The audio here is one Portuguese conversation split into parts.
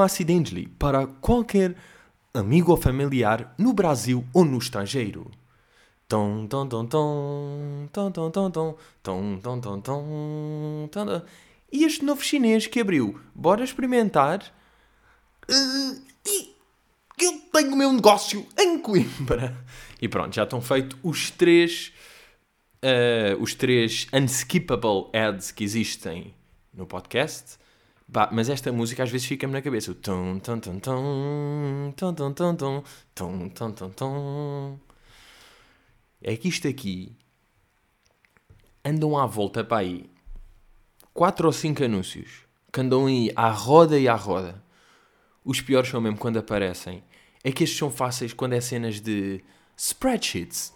Acidentally para qualquer amigo ou familiar no Brasil ou no estrangeiro. E este novo chinês que abriu, bora experimentar. Uh, e eu tenho o meu negócio em Coimbra. E pronto, já estão feitos os três, uh, os três unskippable ads que existem no podcast. Bah, mas esta música às vezes fica-me na cabeça. É que isto aqui andam à volta para aí quatro ou cinco anúncios que andam aí à roda e à roda. Os piores são mesmo quando aparecem. É que estes são fáceis quando é cenas de spreadsheets.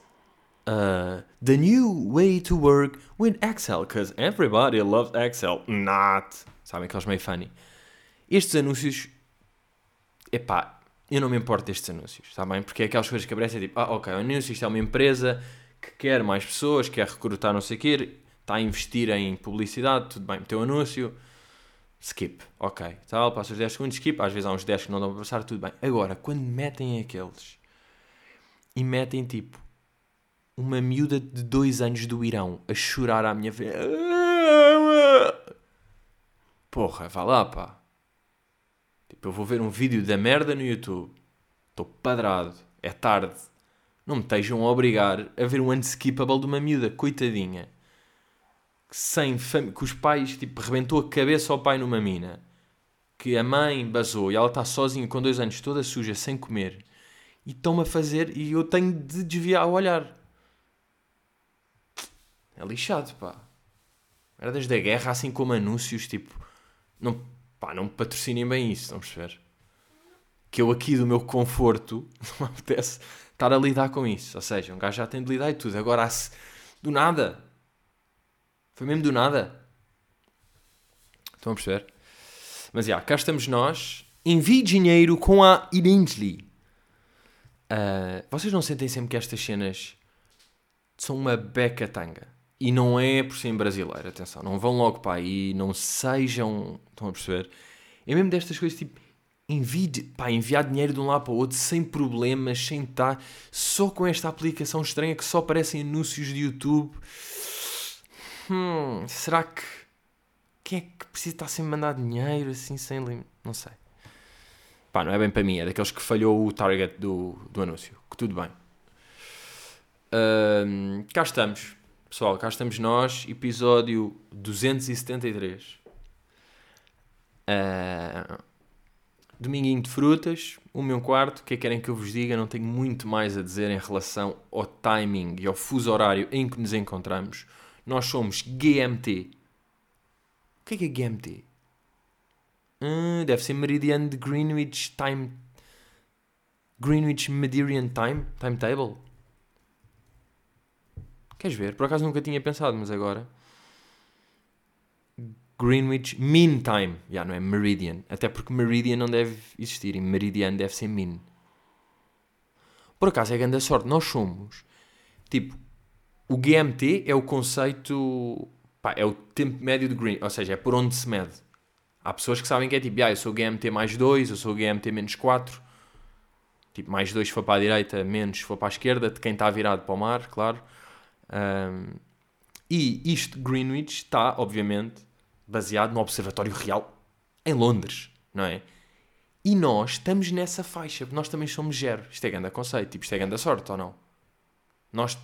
Uh, the new way to work with Excel, because everybody loves Excel. Not. Sabem aqueles meio funny. Estes anúncios, epá, eu não me importo destes anúncios, está bem? Porque é aquelas coisas que aparecem tipo, ah, ok, o anúncio, isto é uma empresa que quer mais pessoas, quer recrutar não sei o quê, está a investir em publicidade, tudo bem, meteu anúncio, skip, ok, tal, passa os 10 segundos, skip, às vezes há uns 10 que não dão para passar, tudo bem. Agora, quando metem aqueles e metem tipo uma miúda de 2 anos do Irão a chorar à minha frente Porra, vá lá, pá. Tipo, eu vou ver um vídeo da merda no YouTube. Estou padrado. É tarde. Não me estejam a obrigar a ver um unskippable de uma miúda, coitadinha. Sem fam... Que os pais, tipo, rebentou a cabeça ao pai numa mina. Que a mãe basou e ela está sozinha com dois anos, toda suja, sem comer. E estão-me a fazer e eu tenho de desviar o olhar. É lixado, pá. Merdas da guerra, assim como anúncios, tipo não, pá, não patrocinem bem isso, a perceber? Que eu aqui do meu conforto não me apetece estar a lidar com isso. Ou seja, um gajo já tem de lidar e tudo. Agora, do nada. Foi mesmo do nada. Estão a perceber? Mas já, cá estamos nós. Envie dinheiro com a Identity. Uh, vocês não sentem sempre que estas cenas são uma beca tanga? E não é por ser brasileiro, atenção, não vão logo para aí, não sejam. Estão a perceber? É mesmo destas coisas tipo. Envie, pá, enviar dinheiro de um lado para o outro sem problemas, sem estar. Só com esta aplicação estranha que só aparecem anúncios de YouTube. Hum, será que. Quem é que precisa estar sem mandar dinheiro assim, sem limite? Não sei. Pá, não é bem para mim, é daqueles que falhou o target do, do anúncio. Que tudo bem. Uh, cá estamos. Pessoal, cá estamos nós, episódio 273. Uh, dominguinho de frutas, um meu quarto. O que é que querem que eu vos diga? Não tenho muito mais a dizer em relação ao timing e ao fuso horário em que nos encontramos. Nós somos GMT. O que é que é GMT? Uh, deve ser Meridian de Greenwich Time. Greenwich Meridian Time? Timetable? Queres ver? Por acaso nunca tinha pensado, mas agora. Greenwich Mean Time. Já, yeah, não é Meridian. Até porque Meridian não deve existir. E Meridian deve ser Mean. Por acaso é grande sorte. Nós somos. Tipo, o GMT é o conceito. Pá, é o tempo médio de Green. Ou seja, é por onde se mede. Há pessoas que sabem que é tipo, ah, eu sou GMT mais 2, eu sou GMT menos 4. Tipo, mais 2 se for para a direita, menos se for para a esquerda, de quem está virado para o mar, claro. Um, e isto, Greenwich, está, obviamente, baseado no Observatório Real em Londres, não é? E nós estamos nessa faixa, nós também somos zero. Isto é grande conceito, tipo, isto é grande sorte ou não? Nós,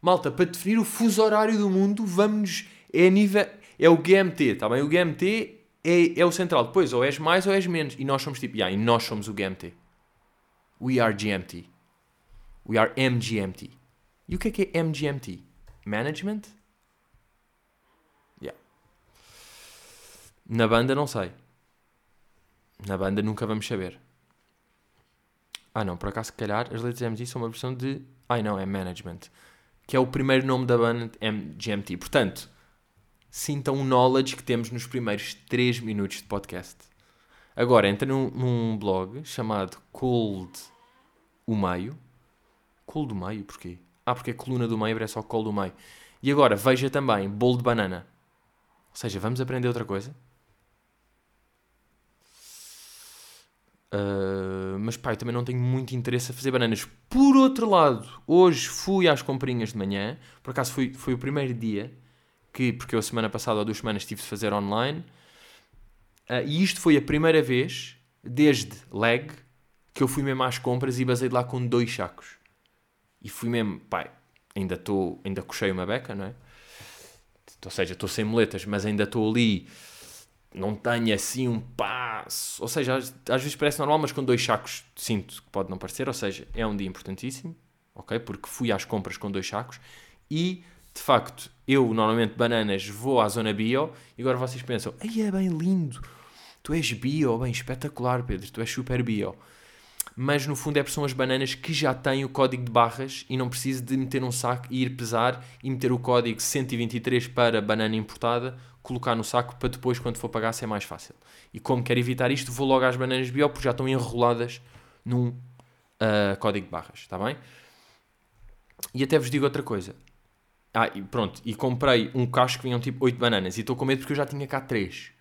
malta, para definir o fuso horário do mundo, vamos, é nível, é o GMT, está bem? O GMT é, é o central, depois ou és mais ou és menos. E nós somos tipo, yeah, e nós somos o GMT. We are GMT. We are MGMT. E o que é que é MGMT? Management? Yeah. Na banda não sei. Na banda nunca vamos saber. Ah não, por acaso se calhar as letras MG são uma versão de... Ai não, é Management. Que é o primeiro nome da banda MGMT. Portanto, sintam o knowledge que temos nos primeiros 3 minutos de podcast. Agora, entra num, num blog chamado Cold o Meio. Cold o Meio, porquê? Ah, porque a coluna do meio é só colo do meio. E agora, veja também bolo de banana. Ou seja, vamos aprender outra coisa? Uh, mas pá, eu também não tenho muito interesse a fazer bananas. Por outro lado, hoje fui às comprinhas de manhã. Por acaso foi, foi o primeiro dia que, porque eu a semana passada ou duas semanas tive de fazer online. Uh, e isto foi a primeira vez, desde leg, que eu fui mesmo às compras e basei de lá com dois sacos. E fui mesmo, pai, ainda estou, ainda cochei uma beca, não é? Ou seja, estou sem moletas, mas ainda estou ali não tenho assim um passo. Ou seja, às, às, vezes parece normal, mas com dois sacos sinto que pode não parecer. Ou seja, é um dia importantíssimo, ok? Porque fui às compras com dois sacos e de facto eu normalmente bananas vou à zona bio e agora vocês pensam, ai é bem lindo, tu és bio, bem espetacular, Pedro, tu és super bio. Mas no fundo é são as bananas que já têm o código de barras e não preciso de meter um saco e ir pesar e meter o código 123 para banana importada colocar no saco para depois, quando for pagar, ser mais fácil. E como quero evitar isto, vou logo às bananas bio porque já estão enroladas num uh, código de barras, está bem? E até vos digo outra coisa. Ah, e pronto, e comprei um cacho que vinham tipo 8 bananas e estou com medo porque eu já tinha cá 3.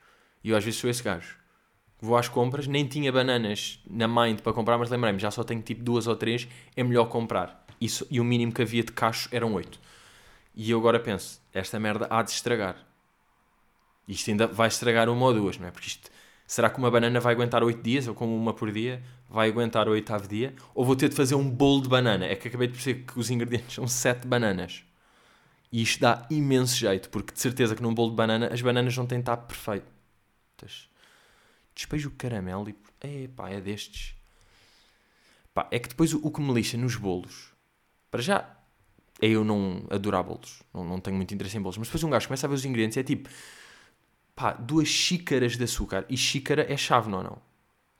E eu às vezes sou esse gajo. Vou às compras, nem tinha bananas na Mind para comprar, mas lembrei-me, já só tenho tipo duas ou três, é melhor comprar. Isso, e o mínimo que havia de cacho eram 8. E eu agora penso, esta merda há de estragar. Isto ainda vai estragar uma ou duas, não é? Porque isto, será que uma banana vai aguentar 8 dias? Eu como uma por dia, vai aguentar o oitavo dia? Ou vou ter de fazer um bolo de banana? É que acabei de perceber que os ingredientes são 7 bananas. E isto dá imenso jeito, porque de certeza que num bolo de banana as bananas não têm de estar perfeitas. Despejo o caramelo e. Epá, é destes. Pá, é que depois o, o que me lixa nos bolos. Para já, é eu não adorar bolos. Não, não tenho muito interesse em bolos. Mas depois um gajo começa a ver os ingredientes e é tipo pá, duas xícaras de açúcar. E xícara é chávena ou não?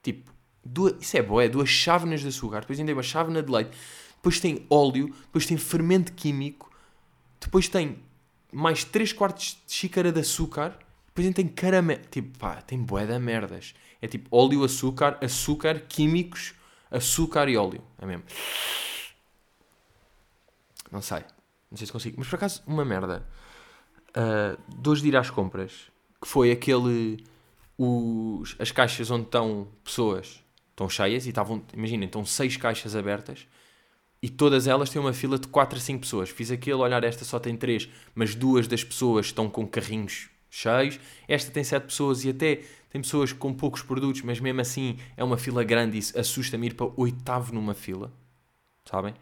Tipo, duas, isso é bom, é duas chávenas de açúcar. Depois ainda é uma chávena de leite. Depois tem óleo. Depois tem fermento químico. Depois tem mais 3 quartos de xícara de açúcar. Depois ainda tem caramelo. Tipo, pá, tem bué de merdas. É tipo óleo, açúcar, açúcar, químicos, açúcar e óleo. É mesmo. Não sei. Não sei se consigo. Mas por acaso, uma merda. Uh, de hoje de ir às compras que foi aquele. Os, as caixas onde estão pessoas estão cheias e estavam, imaginem, estão seis caixas abertas e todas elas têm uma fila de 4 a 5 pessoas. Fiz aquele, olhar, esta só tem 3, mas duas das pessoas estão com carrinhos cheios. Esta tem 7 pessoas e até tem pessoas com poucos produtos, mas mesmo assim é uma fila grande e assusta-me ir para oitavo numa fila. Sabem?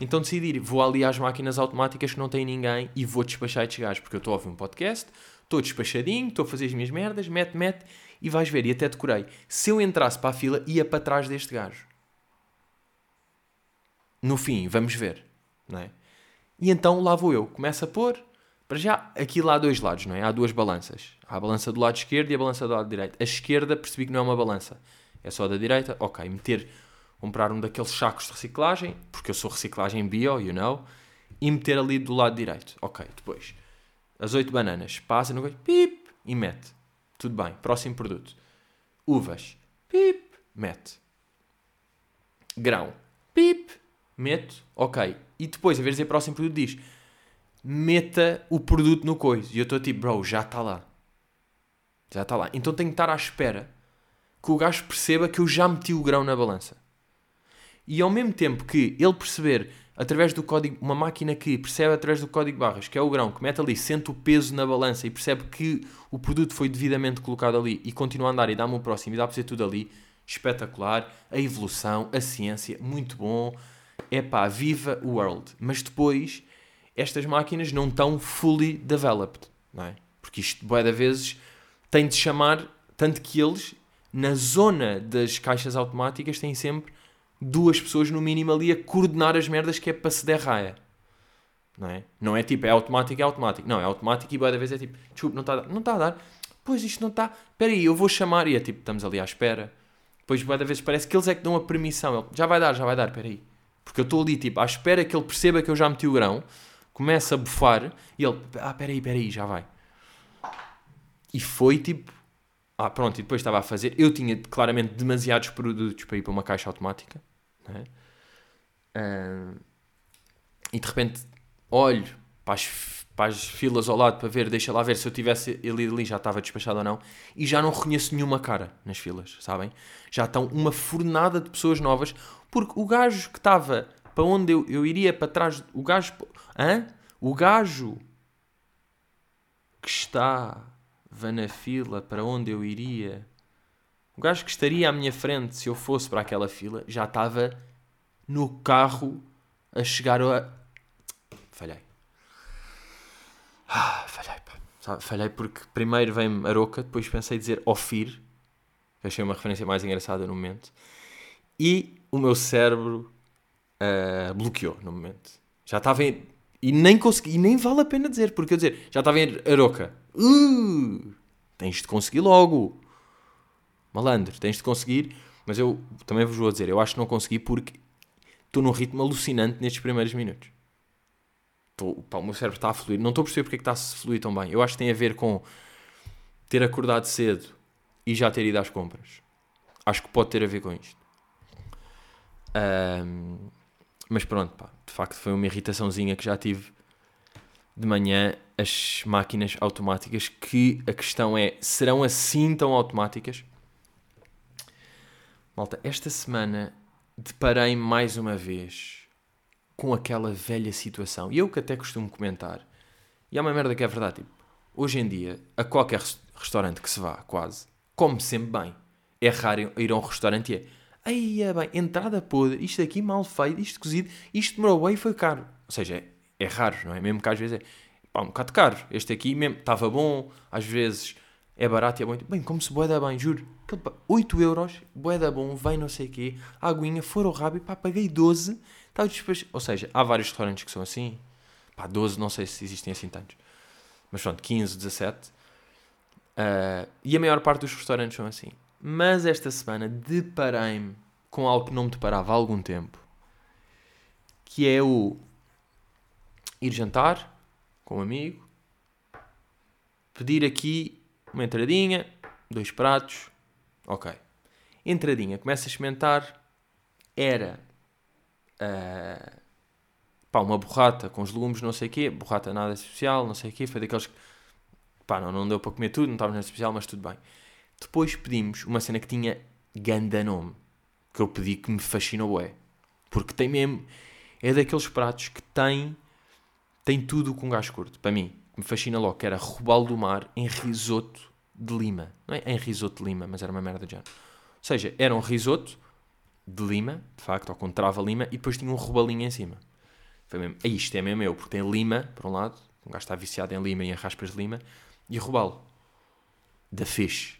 Então decidi, vou ali às máquinas automáticas que não tem ninguém e vou despachar estes gajos, porque eu estou a ouvir um podcast, estou despachadinho, estou a fazer as minhas merdas, mete, mete, e vais ver, e até decorei. Se eu entrasse para a fila, ia para trás deste gajo. No fim, vamos ver, não é? E então lá vou eu, começo a pôr, para já, aqui lá há dois lados, não é? Há duas balanças. Há a balança do lado esquerdo e a balança do lado direito. A esquerda percebi que não é uma balança, é só da direita, ok, meter, comprar um daqueles sacos de reciclagem, porque eu sou reciclagem bio, you know, e meter ali do lado direito, ok, depois as oito bananas, passa no pip, e mete. Tudo bem, próximo produto. Uvas, pip, mete. Grão, pip, mete, ok. E depois, a vez de dizer próximo produto, diz meta o produto no coisa. E eu estou tipo, bro, já está lá. Já está lá. Então tenho que estar à espera que o gajo perceba que eu já meti o grão na balança. E ao mesmo tempo que ele perceber através do código, uma máquina que percebe através do código barras, que é o grão, que mete ali, sente o peso na balança e percebe que o produto foi devidamente colocado ali e continua a andar e dá-me o próximo e dá para ser tudo ali, espetacular, a evolução, a ciência, muito bom, é pá, viva o world. Mas depois, estas máquinas não estão fully developed, não é? Porque isto, boa da vezes, tem de chamar, tanto que eles, na zona das caixas automáticas, têm sempre duas pessoas no mínimo ali a coordenar as merdas que é para se der raia. Não é? Não é tipo, é automático, é automático. Não, é automático e boa da vez é tipo, desculpe, não está a dar. Não está a dar. Pois isto não está. Espera aí, eu vou chamar. E é tipo, estamos ali à espera. Depois boa da vez parece que eles é que dão a permissão. Ele, já vai dar, já vai dar, espera aí. Porque eu estou ali tipo, à espera que ele perceba que eu já meti o grão. Começa a bufar e ele, ah, espera aí, espera aí, já vai. E foi tipo, ah, pronto, e depois estava a fazer. Eu tinha claramente demasiados produtos para ir para uma caixa automática. Uh, e de repente olho para as, para as filas ao lado para ver, deixa lá ver se eu tivesse ele ali já estava despachado ou não. E já não reconheço nenhuma cara nas filas, sabem? Já estão uma fornada de pessoas novas, porque o gajo que estava para onde eu, eu iria para trás, o gajo. Hã? O gajo que estava na fila para onde eu iria. O gajo que estaria à minha frente se eu fosse para aquela fila já estava no carro a chegar a. Falhei. Ah, falhei, pá. Falhei porque primeiro vem-me Aroca, depois pensei dizer Ofir, achei uma referência mais engraçada no momento, e o meu cérebro uh, bloqueou no momento. Já estava em. E nem consegui, e nem vale a pena dizer, porque eu dizer, já estava em Aroca. Uh, tens de conseguir logo. Malandro, tens de conseguir. Mas eu também vos vou dizer, eu acho que não consegui porque estou num ritmo alucinante nestes primeiros minutos. Estou, pá, o meu cérebro está a fluir. Não estou a perceber porque é que está a fluir tão bem. Eu acho que tem a ver com ter acordado cedo e já ter ido às compras. Acho que pode ter a ver com isto. Um, mas pronto, pá, de facto foi uma irritaçãozinha que já tive de manhã as máquinas automáticas que a questão é, serão assim tão automáticas? Malta, esta semana deparei mais uma vez com aquela velha situação. E eu que até costumo comentar, e há uma merda que é verdade, tipo, hoje em dia, a qualquer restaurante que se vá, quase, come sempre bem. É raro ir a um restaurante e é Aí é bem, entrada podre, isto aqui mal feito, isto cozido, isto demorou bem e foi caro. Ou seja, é, é, raro, não é? Mesmo que às vezes é pá, um bocado caro. Este aqui mesmo estava bom, às vezes é barato e é bom. Bem, como se boeda bem, juro. 8 euros, boeda bom, vem não sei o quê, aguinha, foram rápido, pá, paguei 12. Tá depois... Ou seja, há vários restaurantes que são assim, pá, 12, não sei se existem assim tantos. Mas pronto, 15, 17. Uh, e a maior parte dos restaurantes são assim. Mas esta semana deparei-me com algo que não me deparava há algum tempo, que é o ir jantar com um amigo, pedir aqui uma entradinha, dois pratos, ok. Entradinha, começa a experimentar, era uh, pá, uma borrata com os legumes, não sei o quê, borrata nada especial, não sei o quê, foi daqueles que pá, não, não deu para comer tudo, não estava nada especial, mas tudo bem. Depois pedimos uma cena que tinha ganda nome. Que eu pedi que me fascinou, é. Porque tem mesmo. É daqueles pratos que tem. Tem tudo com gás curto. Para mim, me fascina logo, que era robalo do mar em risoto de lima. Não é em risoto de lima, mas era uma merda de género. Ou seja, era um risoto de lima, de facto, ou com trava lima, e depois tinha um robalinho em cima. Foi mesmo, é isto é mesmo eu, porque tem lima, por um lado, um gajo está viciado em lima e em raspas de lima, e robalo. Da fish.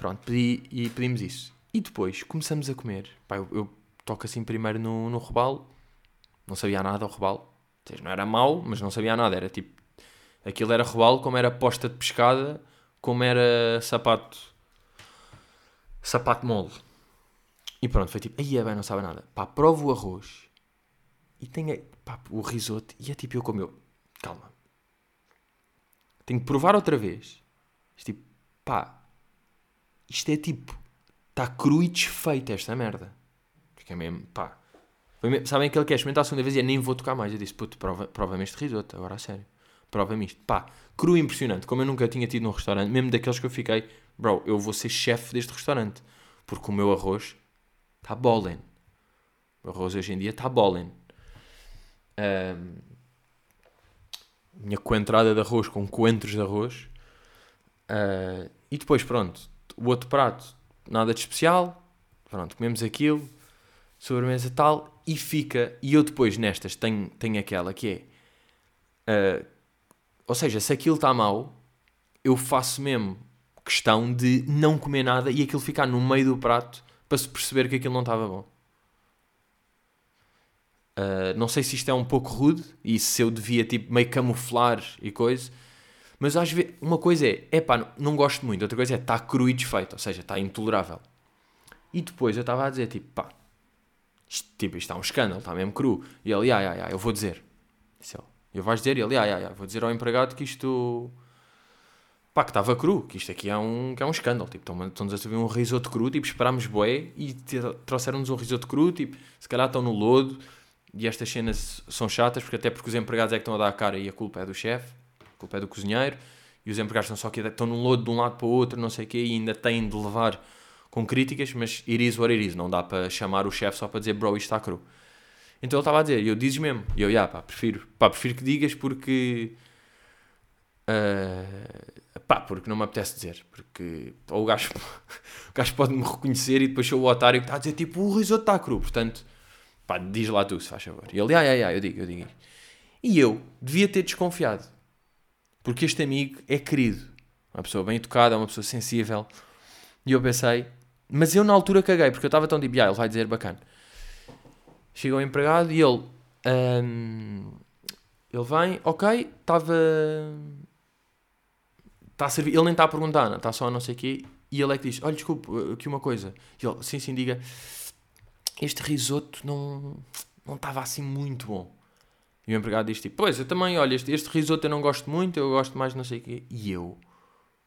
Pronto, pedi, e pedimos isso. E depois começamos a comer. Pá, eu, eu toco assim primeiro no, no robalo. Não sabia nada ao robalo. Seja, não era mau, mas não sabia nada. Era tipo... Aquilo era robalo como era posta de pescada, como era sapato... Sapato mole. E pronto, foi tipo... Aí é bem, não sabe nada. Pá, provo o arroz. E tem pá, o risoto. E é tipo eu como. Calma. Tenho que provar outra vez. Tipo, pá isto é tipo, está cru e desfeito esta merda. Porque é mesmo, pá. Mesmo, sabem que ele quer experimentar a segunda vez e eu nem vou tocar mais. Eu disse, puto, prova-me prova este risoto, agora a sério. Prova-me isto. Pá, cru e impressionante. Como eu nunca tinha tido num restaurante, mesmo daqueles que eu fiquei, bro, eu vou ser chefe deste restaurante. Porque o meu arroz está bollen. O arroz hoje em dia está bollen. Um, minha coentrada de arroz com coentros de arroz. Uh, e depois, pronto, o outro prato, nada de especial. Pronto, comemos aquilo, sobremesa tal, e fica. E eu depois nestas tenho, tenho aquela que é. Uh, ou seja, se aquilo está mal, eu faço mesmo questão de não comer nada e aquilo ficar no meio do prato para se perceber que aquilo não estava bom. Uh, não sei se isto é um pouco rude e se eu devia tipo meio camuflar e coisa, mas às vezes, uma coisa é, é pá, não gosto muito, outra coisa é, está cru e desfeito, ou seja, está intolerável. E depois eu estava a dizer, tipo, pá, isto, tipo, isto está um escândalo, está mesmo cru. E ele, ai, ai, ai, eu vou dizer. Eu vais dizer? E ele, ai, ai, ai, vou dizer ao empregado que isto, pá, que estava cru, que isto aqui é um, que é um escândalo. Tipo, estão-nos a servir um risoto cru, tipo, esperámos boé e trouxeram-nos um risoto cru, tipo, se calhar estão no lodo, e estas cenas são chatas, porque até porque os empregados é que estão a dar a cara e a culpa é do chefe, a culpa é do cozinheiro, e os empregados estão só aqui, estão num lodo de um lado para o outro, não sei o quê, e ainda têm de levar com críticas, mas it is what it is, não dá para chamar o chefe só para dizer, bro, isto está cru. Então ele estava a dizer, e eu dizes mesmo, e eu, já, pá, prefiro, pá, prefiro que digas porque... Uh, pá, porque não me apetece dizer, porque ou o gajo, o gajo pode-me reconhecer e depois sou o otário que está a dizer, tipo, o risoto está cru, portanto Pá, diz lá tu, se faz favor. E ele, ah, ah, ah, eu digo, eu digo. E eu devia ter desconfiado. Porque este amigo é querido. Uma pessoa bem educada, uma pessoa sensível. E eu pensei, mas eu na altura caguei, porque eu estava tão tipo, ah, ele vai dizer bacana. Chegou o empregado e ele, um, ele vem, ok, estava, está a servir, ele nem está a perguntar, está só a não sei o quê, e ele é que diz, olha, desculpe, aqui uma coisa. E ele, sim, sim, diga, este risoto não não estava assim muito bom. E o empregado diz tipo, pois, eu também, olha, este, este risoto eu não gosto muito, eu gosto mais não sei o quê. E eu,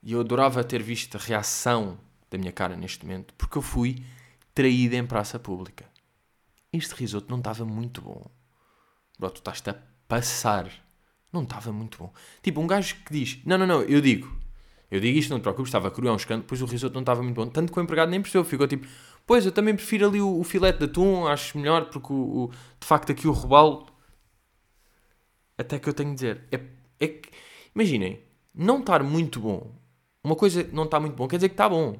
e eu adorava ter visto a reação da minha cara neste momento, porque eu fui traído em praça pública. Este risoto não estava muito bom. Bro, tu estás a passar. Não estava muito bom. Tipo, um gajo que diz, não, não, não, eu digo, eu digo isto, não te preocupes, estava cru, é um escândalo, depois o risoto não estava muito bom. Tanto que o empregado nem percebeu, ficou tipo, Pois, eu também prefiro ali o, o filete de atum, acho melhor, porque o, o, de facto aqui o robalo. Até que eu tenho de dizer. É, é que, imaginem, não estar muito bom. Uma coisa não está muito bom quer dizer que está bom.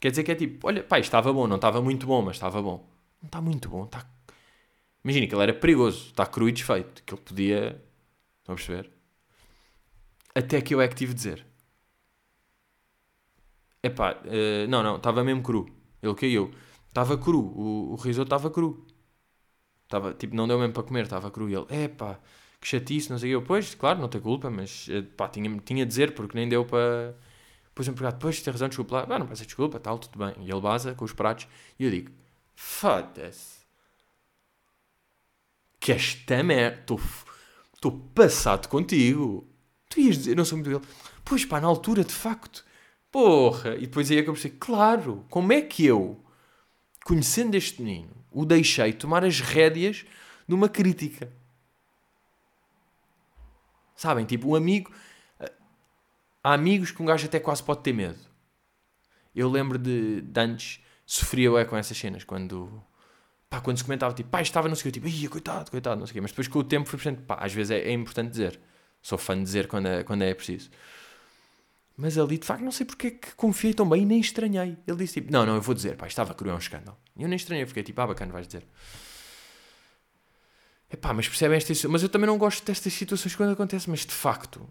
Quer dizer que é tipo, olha, pá, estava bom, não estava muito bom, mas estava bom. Não está muito bom, está. Imagina que ele era perigoso, está cru e desfeito, que ele podia. Estão a perceber? Até que eu é que tive de dizer. Epá, uh, não, não, estava mesmo cru. Ele caiu. Estava cru. O, o risoto estava cru. Estava, tipo, não deu mesmo para comer, estava cru. E ele, é pá, que chatice, não sei o quê. Eu, pois, claro, não tem culpa, mas eh, pá, tinha, tinha de dizer, porque nem deu para. Depois empregado, pois, tem razão, desculpa lá. Ah, não peça desculpa, tal, tudo bem. E ele baza com os pratos. E eu digo, foda-se. Que esta merda. Estou passado contigo. Tu ias dizer, não sou muito dele. Pois pá, na altura, de facto. Porra! E depois aí é que eu pensei, claro, como é que eu, conhecendo este menino, o deixei tomar as rédeas de uma crítica? Sabem, tipo, um amigo... Há amigos que um gajo até quase pode ter medo. Eu lembro de, de antes, sofria é com essas cenas, quando... Pá, quando se comentava, tipo, pá, estava não sei o que, tipo, ia, coitado, coitado, não sei o quê. Mas depois com o tempo fui percebendo, pá, às vezes é, é importante dizer. Sou fã de dizer quando é, quando é preciso. Mas ali, de facto, não sei porque é que confiei tão bem e nem estranhei. Ele disse tipo, não, não, eu vou dizer, pá, estava cru, é um escândalo. E eu nem estranhei, fiquei tipo, ah, bacana, vais dizer. Epá, mas percebem esta Mas eu também não gosto destas situações quando acontece, mas de facto,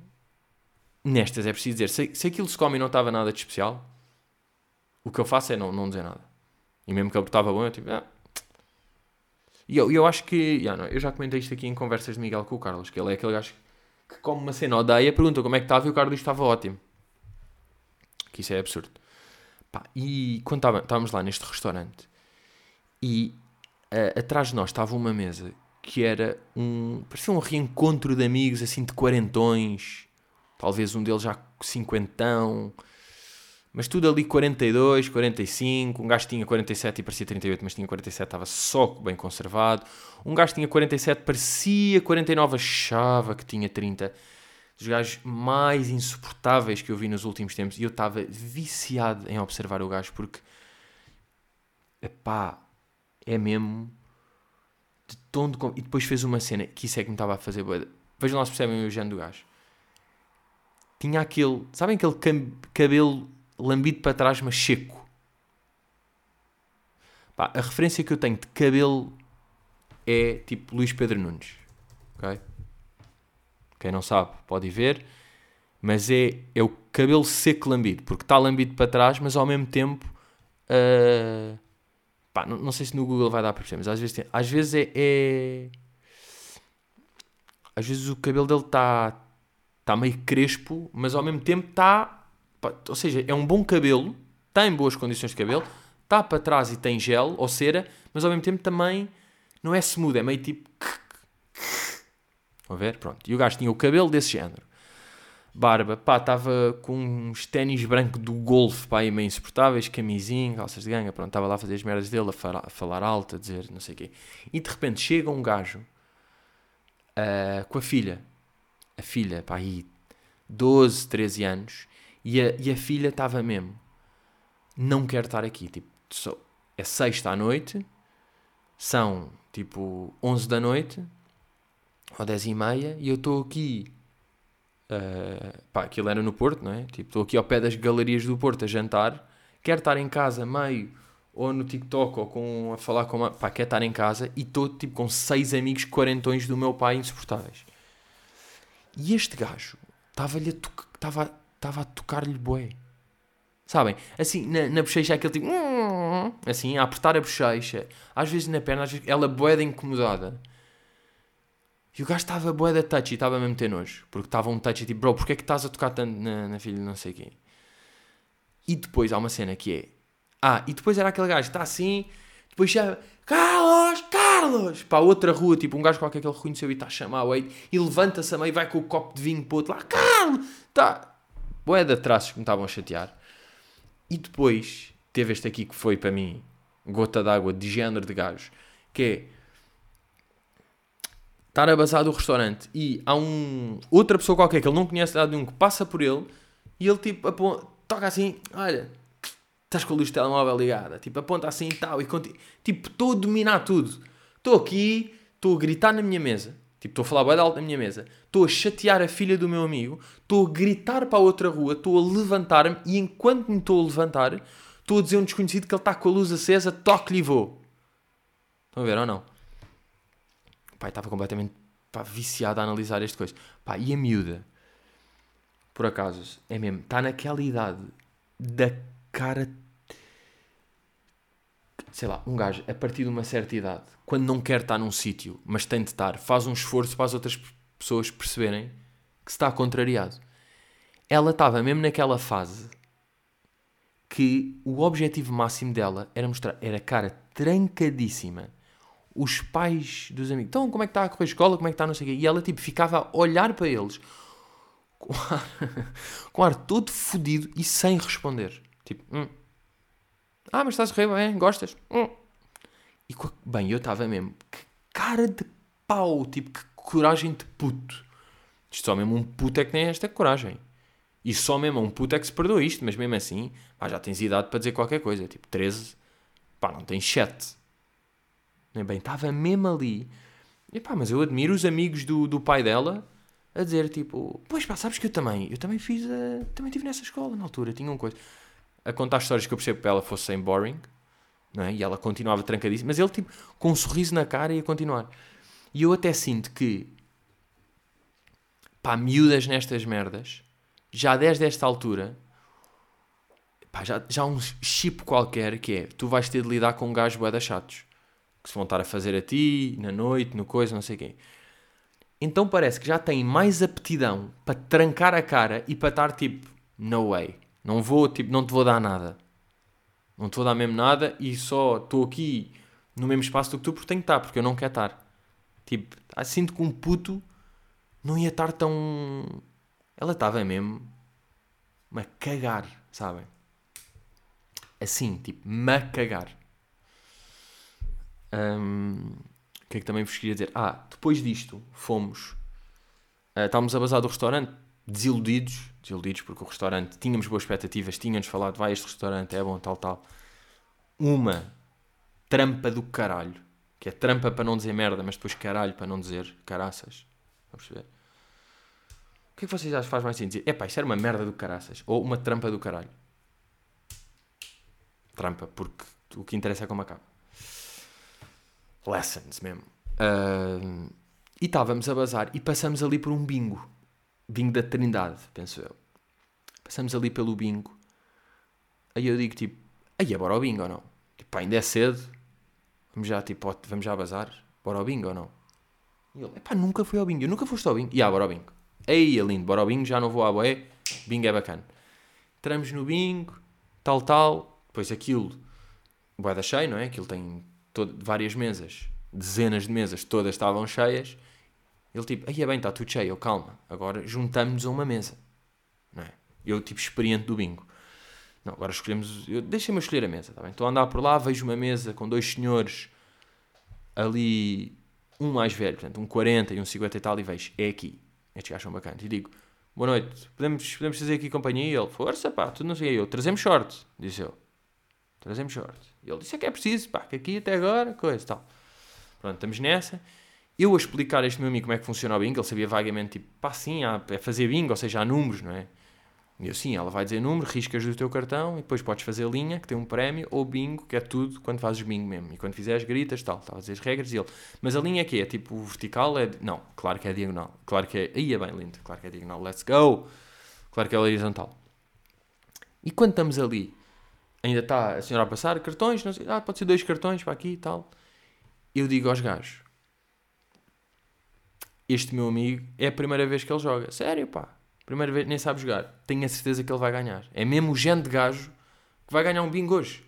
nestas é preciso dizer, se, se aquilo se come e não estava nada de especial, o que eu faço é não, não dizer nada. E mesmo que ele estava bom, eu tipo, ah. E eu, eu acho que, yeah, não, eu já comentei isto aqui em conversas de Miguel com o Carlos, que ele é aquele gajo que come uma cena, odeia, pergunta como é que estava e o Carlos estava ótimo que isso é absurdo. Pá, e quando estávamos lá neste restaurante e uh, atrás de nós estava uma mesa que era um. parecia um reencontro de amigos assim de quarentões, talvez um deles já cinquentão, mas tudo ali 42, 45. Um gajo tinha 47 e parecia 38, mas tinha 47, estava só bem conservado. Um gajo tinha 47, parecia 49, achava que tinha 30 dos gajos mais insuportáveis que eu vi nos últimos tempos. E eu estava viciado em observar o gajo porque, epá, é mesmo de tom de... E depois fez uma cena que isso é que me estava a fazer boa. Vejam lá se percebem o género do gajo. Tinha aquele, sabem aquele cabelo lambido para trás, mas seco. Pá, a referência que eu tenho de cabelo é tipo Luís Pedro Nunes. Ok? Quem não sabe pode ver. Mas é, é o cabelo seco lambido, porque está lambido para trás, mas ao mesmo tempo. Uh, pá, não, não, sei se no Google vai dar para perceber, mas às vezes, tem, às vezes é, é, Às vezes o cabelo dele está tá meio crespo, mas ao mesmo tempo está. Ou seja, é um bom cabelo, está em boas condições de cabelo, está para trás e tem gel ou cera, mas ao mesmo tempo também não é smooth, é meio tipo Estão a ver? Pronto. E o gajo tinha o cabelo desse género. Barba, pá, estava com uns ténis branco do golfe, pá, aí meio insuportáveis, camisinha, calças de ganga, pronto, estava lá a fazer as merdas dele, a falar, a falar alto, a dizer não sei o quê. E de repente chega um gajo uh, com a filha, a filha, pá, aí 12, 13 anos, e a, e a filha estava mesmo, não quero estar aqui, tipo, só, é sexta à noite, são tipo 11 da noite, ou 10 e meia, e eu estou aqui Uh, pá, aquilo era no Porto, não é? Tipo, estou aqui ao pé das galerias do Porto a jantar, quero estar em casa meio ou no TikTok ou com, a falar com uma. pá, quero estar em casa e estou tipo com seis amigos quarentões do meu pai insuportáveis. E este gajo estava-lhe a, estava, estava a tocar-lhe bué. Sabem? Assim, na, na bochecha aquele tipo. Assim, a apertar a bochecha. Às vezes na perna, às vezes ela bué incomodada. E o gajo estava bué da touch e estava mesmo ter nojo. Porque estava um touch tipo, bro, porquê é que estás a tocar tanto na, na filha não sei quem? E depois há uma cena que é... Ah, e depois era aquele gajo que está assim, depois chama... Carlos, Carlos! Para outra rua, tipo, um gajo qualquer que ele reconheceu e está a chamar o Wade e levanta-se a meio e vai com o copo de vinho para o outro lado. Carlos! Tá... Boé de traços que me estavam a chatear. E depois teve este aqui que foi para mim gota d'água de género de gajo, que é estar a basar do restaurante e há um outra pessoa qualquer que ele não conhece de um que passa por ele e ele tipo aponta, toca assim, olha, estás com a luz do telemóvel ligada, tipo aponta assim e tal, e tipo estou a dominar tudo. Estou aqui, estou a gritar na minha mesa, tipo estou a falar bem alto na minha mesa, estou a chatear a filha do meu amigo, estou a gritar para a outra rua, estou a levantar-me e enquanto me estou a levantar, estou a dizer a um desconhecido que ele está com a luz acesa, toque-lhe e vou. Estão a ver ou não? Pai, estava completamente pá, viciado a analisar este coisa. Pá, e a miúda, por acaso, é mesmo, está naquela idade da cara. Sei lá, um gajo, a partir de uma certa idade, quando não quer estar num sítio, mas tem de estar, faz um esforço para as outras pessoas perceberem que se está contrariado. Ela estava mesmo naquela fase que o objetivo máximo dela era mostrar, era cara trancadíssima os pais dos amigos. Então, como é que está a correr a escola? Como é que está não sei o quê? E ela, tipo, ficava a olhar para eles com ar, com ar todo fodido e sem responder. Tipo, hum. ah, mas estás a correr bem? Gostas? Hum. E, bem, eu estava mesmo, que cara de pau, tipo, que coragem de puto. Isto só mesmo um puto é que tem esta coragem. E só mesmo um puto é que se perdoa isto, mas mesmo assim, pá, já tens idade para dizer qualquer coisa. Tipo, 13, pá, não tens 7 nem bem, estava mesmo ali. E pá, mas eu admiro os amigos do, do pai dela a dizer tipo, pois pá, sabes que eu também, eu também fiz, a, também estive nessa escola na altura, tinha um coisa. A contar histórias que eu percebo que ela fosse sem boring, não é? E ela continuava trancadíssima, mas ele tipo, com um sorriso na cara ia continuar. E eu até sinto que, pá, miúdas nestas merdas, já desde esta altura, pá, já, já há um chip qualquer que é, tu vais ter de lidar com um gajo bué chatos que se vão estar a fazer a ti, na noite, no coisa, não sei quem. Então parece que já têm mais aptidão para trancar a cara e para estar tipo, no way, não vou, tipo, não te vou dar nada. Não te vou dar mesmo nada e só estou aqui no mesmo espaço do que tu porque tenho que estar, porque eu não quero estar. Tipo, ah, sinto que um puto não ia estar tão. Ela estava mesmo. a cagar, sabem? Assim, tipo, me cagar. Um, o que é que também vos queria dizer? Ah, depois disto, fomos. Uh, estávamos a bazar do restaurante, desiludidos, desiludidos porque o restaurante, tínhamos boas expectativas, tínhamos falado, vai, este restaurante é bom, tal, tal. Uma trampa do caralho, que é trampa para não dizer merda, mas depois caralho para não dizer caraças. Vamos ver. O que é que vocês acham que faz mais sentido? É pá, isto era uma merda do caraças. Ou uma trampa do caralho. Trampa, porque o que interessa é como acaba lessons mesmo. Uh, e estávamos a bazar e passamos ali por um bingo. Bingo da Trindade, penso eu. Passamos ali pelo bingo. Aí eu digo tipo, aí é bora ao bingo ou não? Tipo, ainda é cedo. Vamos já, tipo, vamos já bazar? Bora ao bingo ou não? E ele, epá, nunca fui ao bingo. Eu nunca foste ao bingo. E ah, bora ao bingo. Aí é lindo, bora ao bingo, já não vou à boé. Bingo é bacana. Entramos no bingo, tal, tal. Depois aquilo, boeda cheio, não é? Aquilo tem todo, várias mesas, dezenas de mesas, todas estavam cheias. Ele tipo, aí é bem, está tudo cheio, calma, agora juntamos-nos a uma mesa. não é? Eu, tipo, experiente do bingo. Não, agora escolhemos. Deixem-me escolher a mesa, tá bem? Estou a andar por lá, vejo uma mesa com dois senhores ali, um mais velho, portanto, um 40 e um 50 e tal, e vejo, é aqui. Estes gajos são bacanas. E digo, boa noite, podemos, podemos fazer aqui companhia? E ele, força, pá, tudo não sei. Eu, trazemos short, disse eu. Trazemos short. Ele disse, é que é preciso, pá, que aqui até agora, coisa tal. Pronto, estamos nessa. Eu a explicar a este meu amigo como é que funciona o bingo, ele sabia vagamente, tipo, pá, sim, é fazer bingo, ou seja, há números, não é? E eu, sim, ela vai dizer número, riscas do teu cartão e depois podes fazer linha, que tem um prémio, ou bingo, que é tudo quando fazes bingo mesmo. E quando fizeres, gritas, tal. Estava a as regras e ele. Mas a linha é que é? Tipo vertical? É. Não, claro que é diagonal. Claro que é. Aí é bem lindo. Claro que é diagonal. Let's go! Claro que é horizontal. E quando estamos ali, ainda está a senhora a passar cartões, não sei, ah, pode ser dois cartões para aqui e tal. Eu digo aos gajos: Este meu amigo é a primeira vez que ele joga. Sério, pá Primeira vez, nem sabe jogar. Tenho a certeza que ele vai ganhar. É mesmo o género de gajo que vai ganhar um bingo hoje.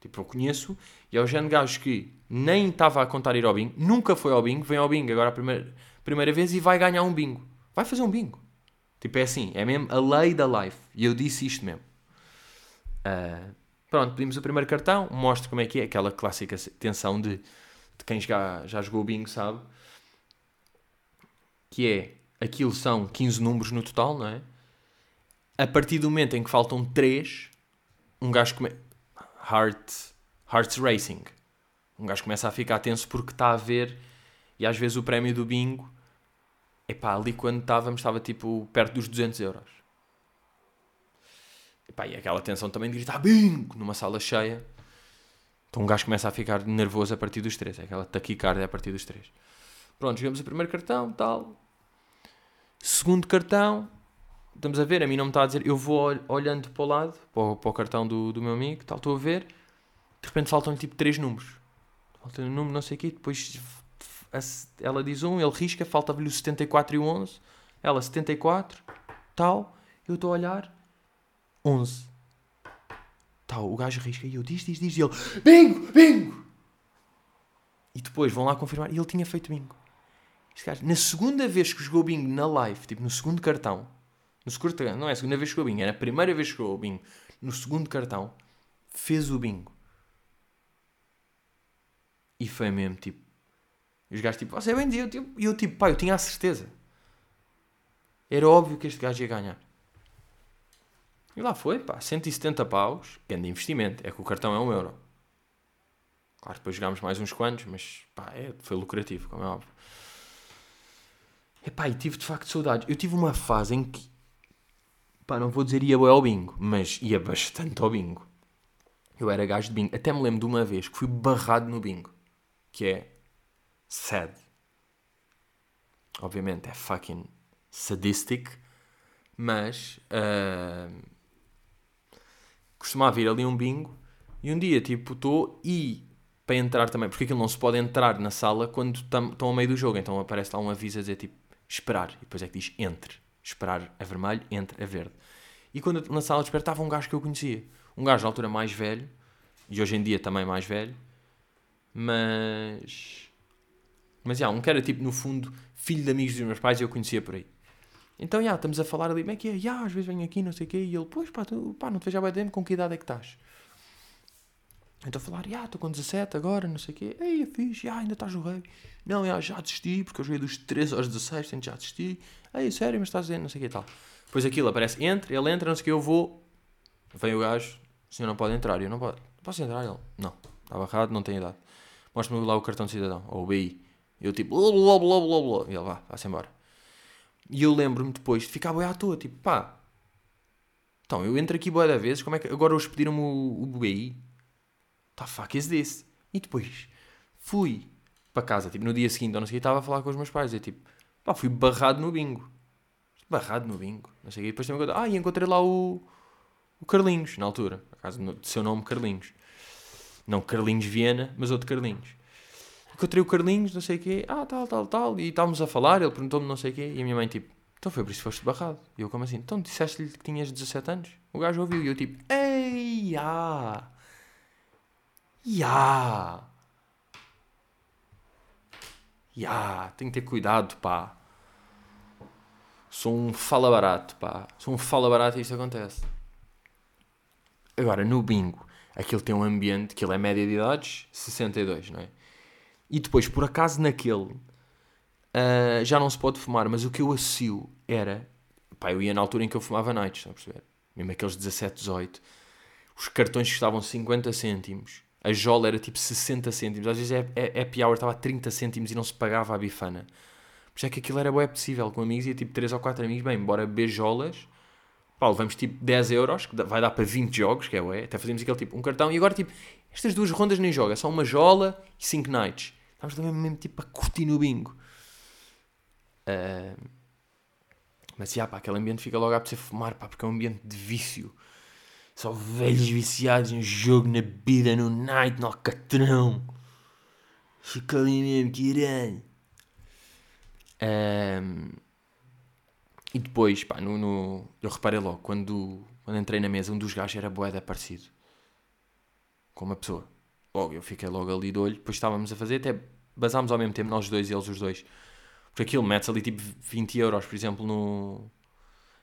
Tipo, eu conheço e é o género de gajo que nem estava a contar ir ao bingo, nunca foi ao bingo, vem ao bingo agora a primeira, primeira vez e vai ganhar um bingo. Vai fazer um bingo. Tipo, é assim, é mesmo a lei da life. E eu disse isto mesmo. Uh, pronto, pedimos o primeiro cartão, mostro como é que é, aquela clássica tensão de, de quem já, já jogou bingo sabe. Que é, aquilo são 15 números no total, não é? A partir do momento em que faltam 3, um gajo começa. Heart, Hearts Racing. Um gajo começa a ficar tenso porque está a ver, e às vezes o prémio do bingo, epá, ali quando estávamos, estava tipo perto dos 200 euros. Epá, e aquela tensão também de gritar bingo numa sala cheia. Então um gajo começa a ficar nervoso a partir dos 3. É aquela taquicardia a partir dos 3. Pronto, jogamos o primeiro cartão, tal. Segundo cartão, estamos a ver, a mim não me está a dizer, eu vou olhando para o lado, para o, para o cartão do, do meu amigo, tal, estou a ver, de repente faltam-lhe tipo três números. Falta um número, não sei o quê, depois ela diz um, ele risca, falta-lhe o 74 e o 11, ela 74, tal, eu estou a olhar, 11. Tal, o gajo risca e eu diz, diz, diz, e ele, bingo, bingo! E depois vão lá confirmar, e ele tinha feito bingo. Este gajo, na segunda vez que jogou bingo na live, tipo no segundo cartão, no segundo não é a segunda vez que jogou bingo, era a primeira vez que jogou bingo, no segundo cartão, fez o bingo. E foi mesmo tipo. Os gajos tipo, você é bem dia. E eu tipo, pá, eu tinha a certeza. Era óbvio que este gajo ia ganhar. E lá foi, pá, 170 paus, grande investimento. É que o cartão é um euro. Claro, depois jogámos mais uns quantos, mas pá, é, foi lucrativo, como é óbvio. Epá, e tive de facto saudades. Eu tive uma fase em que, pá, não vou dizer ia ao bingo, mas ia bastante ao bingo. Eu era gajo de bingo. Até me lembro de uma vez que fui barrado no bingo. Que é sad. Obviamente é fucking sadistic. Mas uh, costumava vir ali um bingo. E um dia, tipo, estou e para entrar também, porque aquilo não se pode entrar na sala quando estão ao meio do jogo. Então aparece lá um aviso a dizer tipo esperar. E depois é que diz entre. Esperar a vermelho, entre a verde. E quando na sala de espera estava um gajo que eu conhecia. Um gajo na altura mais velho. E hoje em dia também mais velho. Mas. Mas, já, um que era tipo, no fundo, filho de amigos dos meus pais e eu conhecia por aí. Então, já, estamos a falar ali, como é que é? Já, às vezes venho aqui, não sei o quê. E ele, pois, pá, tu, pá não te vejo há bem tempo, com que idade é que estás? Então a falar, já, estou com 17 agora, não sei o quê. Ei, é fixe, já, ainda estás no rei. Não, já, já desisti, porque eu joguei dos 13 aos 16, tenho já desisti. Ei, sério, mas estás dizendo, não sei o quê e tal. Depois aquilo aparece, entra, ele entra, não sei o quê, eu vou. Vem o gajo, o senhor não pode entrar. Eu não, posso entrar, ele. Não, estava errado, não tem idade. Mostra-me lá o cartão de cidadão, ou o BI. Eu tipo, blá blá blá blá blá. E ele, vá, vá-se embora. E eu lembro-me depois de ficar boi à toa, tipo, pá. Então, eu entro aqui boa da vezes, como é que. Agora eles pediram-me o, o BI the fuck is this? E depois fui para casa, tipo, no dia seguinte, ou não sei estava a falar com os meus pais, e tipo, pá, fui barrado no bingo. Barrado no bingo, não sei que, depois também ah, e encontrei lá o, o Carlinhos, na altura, por acaso, de seu nome Carlinhos. Não Carlinhos Viena, mas outro Carlinhos. Encontrei o Carlinhos, não sei o quê, ah, tal, tal, tal, e estávamos a falar, ele perguntou-me não sei o quê, e a minha mãe, tipo, então foi por isso que foste barrado. E eu, como assim? Então disseste-lhe que tinhas 17 anos? O gajo ouviu, e eu, tipo, ei, ah, Ya! Ya! Tem que ter cuidado, pá. Sou um fala barato, pá. Sou um fala barato e isto acontece. Agora, no bingo, aquilo tem um ambiente, aquilo é média de idades, 62, não é? E depois, por acaso, naquele, uh, já não se pode fumar, mas o que eu associo era, pá, eu ia na altura em que eu fumava nights, estão a perceber? Mesmo aqueles 17, 18, os cartões custavam 50 cêntimos, a jola era tipo 60 cêntimos, às vezes a é, é, happy hour estava a 30 cêntimos e não se pagava a bifana. Isso é que aquilo era bem possível, com amigos, ia tipo 3 ou 4 amigos, bem, bora beijolas, pá, levamos tipo 10 euros, que vai dar para 20 jogos, que é ué, até fazemos aquele tipo, um cartão, e agora tipo, estas duas rondas nem joga, só uma jola e 5 nights. Estamos também mesmo tipo a curtir no bingo. Uh, mas, já, pá, aquele ambiente fica logo a você fumar, pá, porque é um ambiente de vício. Só velhos viciados em jogo, na bebida, no night, no alcatrão. Fica ali mesmo, que irei. Um, e depois, pá, no, no, eu reparei logo, quando, quando entrei na mesa, um dos gajos era boeda parecido com uma pessoa. Logo, eu fiquei logo ali de olho, depois estávamos a fazer, até basámos ao mesmo tempo, nós dois e eles os dois. Porque aquilo mete ali tipo 20 euros, por exemplo, no,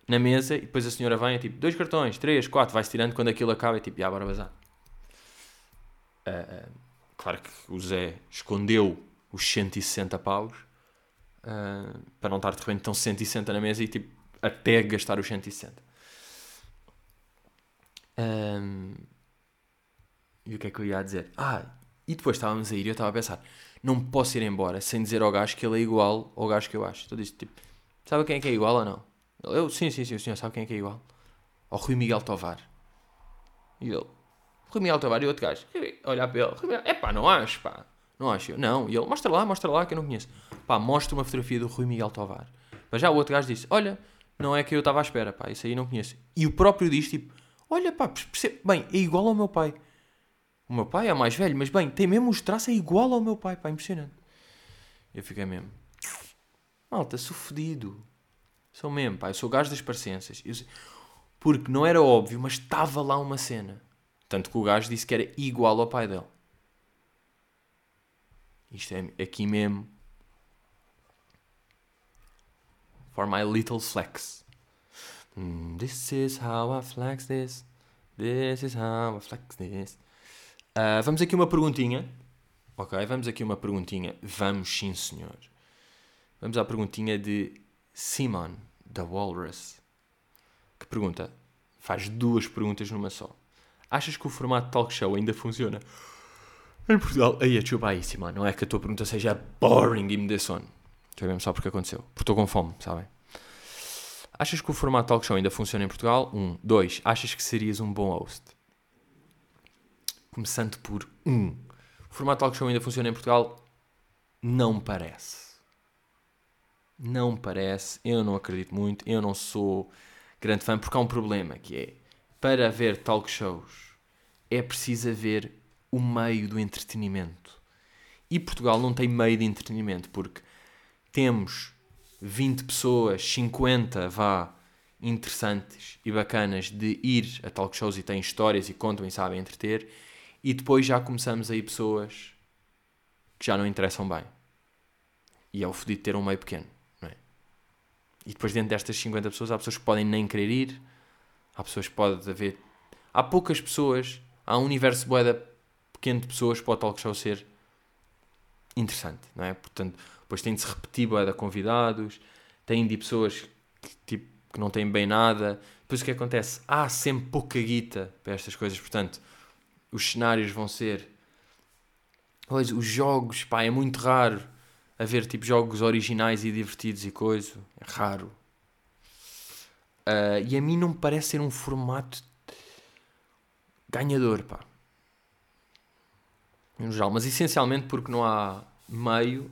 na mesa e depois a senhora vem é tipo dois cartões, três, quatro, vai-se tirando quando aquilo acaba é tipo, já, bora bazar. Uh, claro que o Zé escondeu os 160 paus uh, para não estar de repente tão 160 na mesa e tipo até gastar os 160. Um, e o que é que eu ia dizer? Ah, e depois estávamos a ir e eu estava a pensar, não posso ir embora sem dizer ao gajo que ele é igual ao gajo que eu acho. Então disse tipo, sabe quem é que é igual ou não? Eu, sim, sim, sim, o senhor sabe quem é que é igual? Ao Rui Miguel Tovar. E ele, Rui Miguel Tovar e outro gajo, olhar para ele, é pá, não acho, pá, não acho. Não, e ele, mostra lá, mostra lá, que eu não conheço. Pá, mostra uma fotografia do Rui Miguel Tovar. Mas já o outro gajo disse, olha, não é que eu estava à espera, pá, isso aí não conheço. E o próprio diz, tipo, olha, pá, percebe, bem, é igual ao meu pai. O meu pai é mais velho, mas bem, tem mesmo os traços, é igual ao meu pai, pá, impressionante. Eu fiquei mesmo, malta, sou fodido. Sou mesmo, pá. Eu sou gajo das parecenças. Eu... Porque não era óbvio, mas estava lá uma cena. Tanto que o gajo disse que era igual ao pai dele. Isto é aqui mesmo. For my little flex. Mm, this is how I flex this. This is how I flex this. Uh, vamos aqui uma perguntinha. Ok, vamos aqui uma perguntinha. Vamos sim, senhor. Vamos à perguntinha de Simon, da Walrus, que pergunta, faz duas perguntas numa só. Achas que o formato talk show ainda funciona? Em Portugal, aí é chubaíssima. Não é que a tua pergunta seja boring e me dê sono. Vemos só porque aconteceu. Porque estou com fome, sabem? Achas que o formato talk show ainda funciona em Portugal? Um. Dois. Achas que serias um bom host? Começando por um. O formato talk show ainda funciona em Portugal? Não parece. Não parece, eu não acredito muito, eu não sou grande fã, porque há um problema que é para haver talk shows é preciso haver o meio do entretenimento. E Portugal não tem meio de entretenimento, porque temos 20 pessoas, 50 vá, interessantes e bacanas de ir a talk shows e têm histórias e contam e sabem entreter, e depois já começamos aí pessoas que já não interessam bem. E é o fodido ter um meio pequeno. E depois dentro destas 50 pessoas há pessoas que podem nem querer ir, há pessoas que pode haver. Há poucas pessoas, há um universo boeda pequeno de pessoas para o talk show ser interessante, não é? Portanto, depois tem de se repetir boeda convidados, tem de pessoas que, tipo, que não têm bem nada. Depois o que acontece? Há sempre pouca guita para estas coisas, portanto, os cenários vão ser. Os jogos, pá, é muito raro a ver tipo jogos originais e divertidos e coisa. É raro. Uh, e a mim não me parece ser um formato ganhador, pá. No geral, mas essencialmente porque não há meio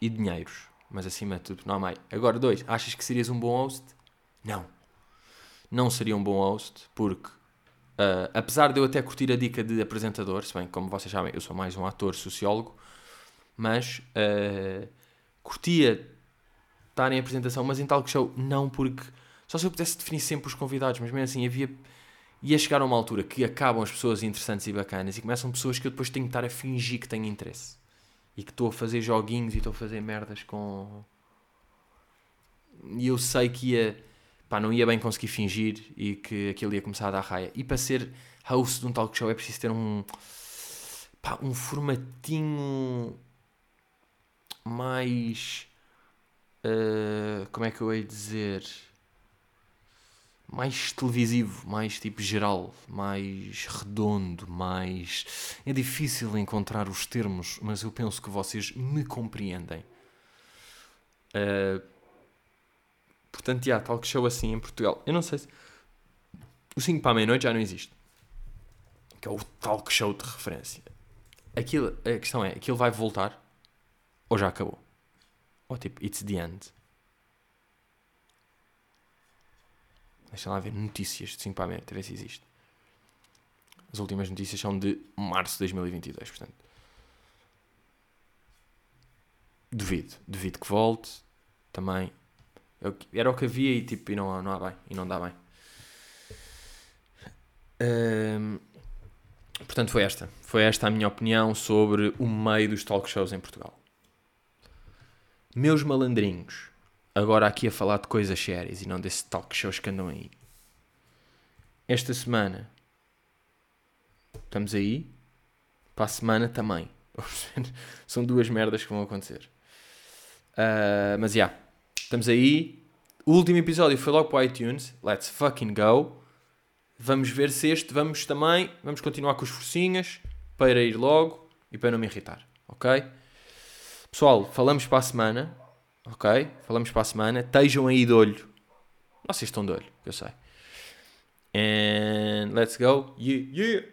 e dinheiros. Mas acima de tudo, não há meio. Agora, dois, achas que serias um bom host? Não. Não seria um bom host porque, uh, apesar de eu até curtir a dica de apresentador, se bem como vocês sabem, eu sou mais um ator sociólogo, mas uh, curtia estar em apresentação, mas em talk show não, porque só se eu pudesse definir sempre os convidados, mas mesmo assim havia ia chegar a uma altura que acabam as pessoas interessantes e bacanas e começam pessoas que eu depois tenho que estar a fingir que tenho interesse. E que estou a fazer joguinhos e estou a fazer merdas com e eu sei que ia, pá, não ia bem conseguir fingir e que aquilo ia começar a dar raia. E para ser host de um talk show é preciso ter um, pá, um formatinho mais. Uh, como é que eu ia dizer? Mais televisivo, mais tipo geral, mais redondo, mais. É difícil encontrar os termos, mas eu penso que vocês me compreendem. Uh, portanto, já, talk show assim em Portugal. Eu não sei se. O 5 para a meia-noite já não existe. Que é o talk show de referência. Aquilo, a questão é: aquilo vai voltar? Ou já acabou? Ou tipo, it's the end? Deixa lá ver notícias de 5 para a meia, ver se existe. As últimas notícias são de março de 2022, portanto. Duvido, duvido que volte. Também. Eu, era o que havia e tipo, e não, não há bem, e não dá bem. Portanto, foi esta. Foi esta a minha opinião sobre o meio dos talk shows em Portugal. Meus malandrinhos, agora aqui a falar de coisas sérias e não desses talk shows que andam aí. Esta semana estamos aí, para a semana também. São duas merdas que vão acontecer. Uh, mas já, yeah, estamos aí. O último episódio foi logo para o iTunes. Let's fucking go. Vamos ver se este, vamos também, vamos continuar com os forcinhas para ir logo e para não me irritar, ok? Pessoal, falamos para a semana. Ok? Falamos para a semana. Estejam aí de olho. Vocês estão de olho, eu sei. And let's go. Yeah, yeah.